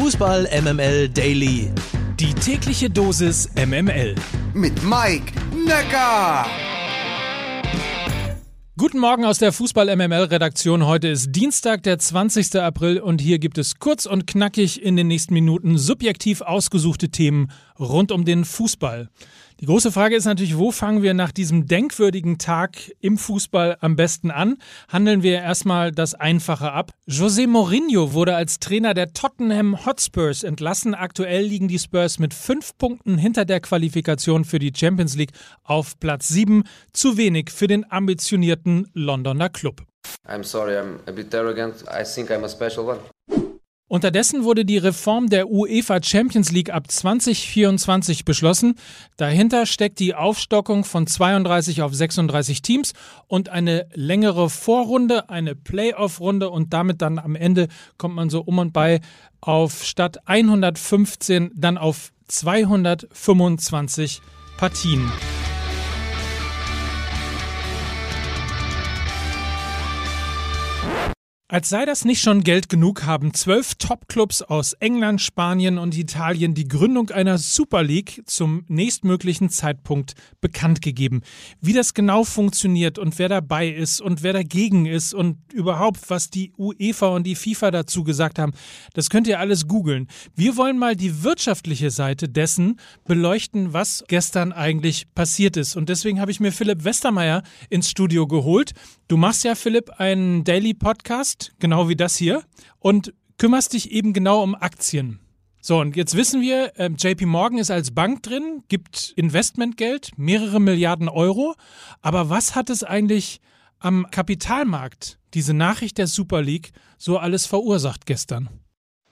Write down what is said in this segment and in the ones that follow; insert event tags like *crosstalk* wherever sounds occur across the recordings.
Fußball MML Daily. Die tägliche Dosis MML. Mit Mike Necker. Guten Morgen aus der Fußball MML Redaktion. Heute ist Dienstag, der 20. April und hier gibt es kurz und knackig in den nächsten Minuten subjektiv ausgesuchte Themen rund um den Fußball. Die große Frage ist natürlich, wo fangen wir nach diesem denkwürdigen Tag im Fußball am besten an? Handeln wir erstmal das Einfache ab. José Mourinho wurde als Trainer der Tottenham Hotspurs entlassen. Aktuell liegen die Spurs mit fünf Punkten hinter der Qualifikation für die Champions League auf Platz sieben. Zu wenig für den ambitionierten Londoner Club. I'm sorry, I'm a bit arrogant. I think I'm a special one. Unterdessen wurde die Reform der UEFA Champions League ab 2024 beschlossen. Dahinter steckt die Aufstockung von 32 auf 36 Teams und eine längere Vorrunde, eine Playoff-Runde und damit dann am Ende kommt man so um und bei auf statt 115 dann auf 225 Partien. Als sei das nicht schon Geld genug, haben zwölf Topclubs aus England, Spanien und Italien die Gründung einer Super League zum nächstmöglichen Zeitpunkt bekannt gegeben. Wie das genau funktioniert und wer dabei ist und wer dagegen ist und überhaupt, was die UEFA und die FIFA dazu gesagt haben, das könnt ihr alles googeln. Wir wollen mal die wirtschaftliche Seite dessen beleuchten, was gestern eigentlich passiert ist. Und deswegen habe ich mir Philipp Westermeier ins Studio geholt. Du machst ja, Philipp, einen Daily Podcast, genau wie das hier, und kümmerst dich eben genau um Aktien. So, und jetzt wissen wir, äh, JP Morgan ist als Bank drin, gibt Investmentgeld, mehrere Milliarden Euro. Aber was hat es eigentlich am Kapitalmarkt, diese Nachricht der Super League, so alles verursacht gestern?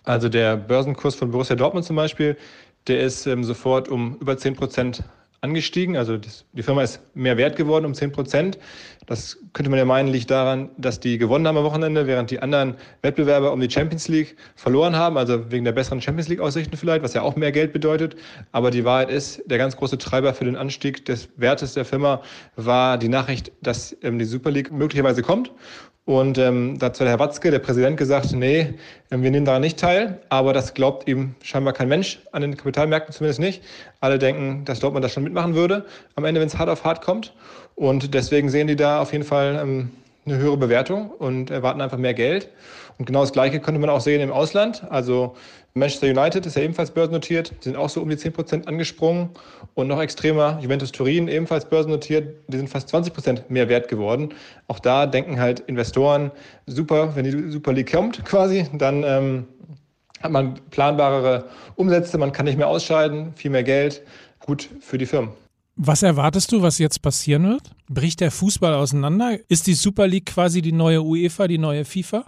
Also der Börsenkurs von Borussia Dortmund zum Beispiel, der ist ähm, sofort um über 10 Prozent angestiegen. Also das, die Firma ist mehr wert geworden um 10 Prozent. Das könnte man ja meinen, liegt daran, dass die gewonnen haben am Wochenende, während die anderen Wettbewerber um die Champions League verloren haben. Also wegen der besseren Champions League-Aussichten vielleicht, was ja auch mehr Geld bedeutet. Aber die Wahrheit ist, der ganz große Treiber für den Anstieg des Wertes der Firma war die Nachricht, dass ähm, die Super League möglicherweise kommt. Und ähm, dazu hat Herr Watzke, der Präsident, gesagt, nee, ähm, wir nehmen daran nicht teil. Aber das glaubt ihm scheinbar kein Mensch, an den Kapitalmärkten zumindest nicht. Alle denken, dass Dortmund das schon mitmachen würde, am Ende, wenn es hart auf hart kommt. Und deswegen sehen die da auf jeden Fall ähm, eine höhere Bewertung und erwarten einfach mehr Geld. Und genau das Gleiche könnte man auch sehen im Ausland. Also Manchester United ist ja ebenfalls börsennotiert, sind auch so um die 10 Prozent angesprungen. Und noch extremer, Juventus Turin ebenfalls börsennotiert, die sind fast 20 Prozent mehr wert geworden. Auch da denken halt Investoren, super, wenn die Super League kommt *laughs* quasi, dann ähm, hat man planbarere Umsätze, man kann nicht mehr ausscheiden, viel mehr Geld, gut für die Firmen. Was erwartest du, was jetzt passieren wird? Bricht der Fußball auseinander? Ist die Super League quasi die neue UEFA, die neue FIFA?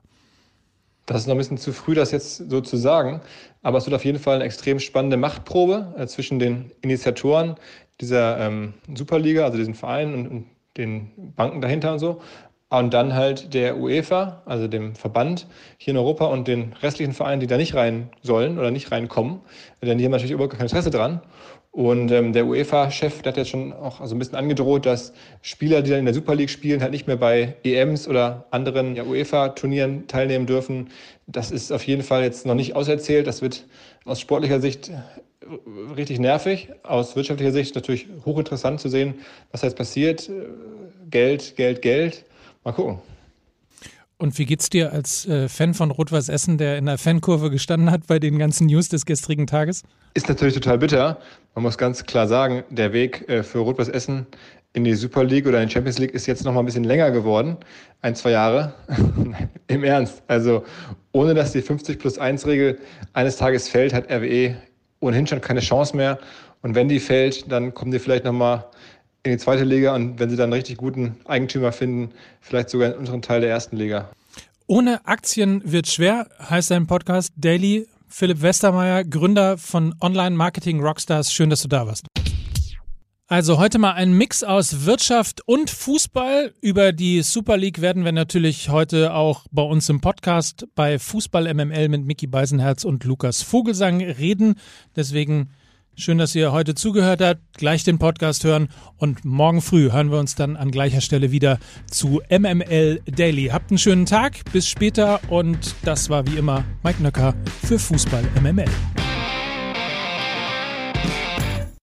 Das ist noch ein bisschen zu früh, das jetzt so zu sagen. Aber es wird auf jeden Fall eine extrem spannende Machtprobe äh, zwischen den Initiatoren dieser ähm, Superliga, also diesen Vereinen und, und den Banken dahinter und so. Und dann halt der UEFA, also dem Verband hier in Europa und den restlichen Vereinen, die da nicht rein sollen oder nicht reinkommen. Denn die haben natürlich überhaupt kein Interesse dran. Und ähm, der UEFA-Chef, der hat jetzt schon auch so ein bisschen angedroht, dass Spieler, die dann in der Super League spielen, halt nicht mehr bei EMs oder anderen ja, UEFA-Turnieren teilnehmen dürfen. Das ist auf jeden Fall jetzt noch nicht auserzählt. Das wird aus sportlicher Sicht richtig nervig. Aus wirtschaftlicher Sicht natürlich hochinteressant zu sehen, was da jetzt passiert. Geld, Geld, Geld. Mal gucken. Und wie geht's dir als äh, Fan von Rot-Weiß Essen, der in der Fankurve gestanden hat bei den ganzen News des gestrigen Tages? Ist natürlich total bitter. Man muss ganz klar sagen, der Weg äh, für Rot-Weiß Essen in die Super League oder in die Champions League ist jetzt noch mal ein bisschen länger geworden. Ein, zwei Jahre. *laughs* Im Ernst. Also ohne dass die 50 plus 1 Regel eines Tages fällt, hat RWE ohnehin schon keine Chance mehr. Und wenn die fällt, dann kommen die vielleicht noch mal in die zweite Liga und wenn sie dann einen richtig guten Eigentümer finden, vielleicht sogar in unseren Teil der ersten Liga. Ohne Aktien wird schwer, heißt dein Podcast Daily. Philipp Westermeier, Gründer von Online Marketing Rockstars. Schön, dass du da warst. Also heute mal ein Mix aus Wirtschaft und Fußball. Über die Super League werden wir natürlich heute auch bei uns im Podcast bei Fußball MML mit Mickey Beisenherz und Lukas Vogelsang reden. Deswegen Schön, dass ihr heute zugehört habt. Gleich den Podcast hören und morgen früh hören wir uns dann an gleicher Stelle wieder zu MML Daily. Habt einen schönen Tag, bis später und das war wie immer Mike Nöcker für Fußball MML.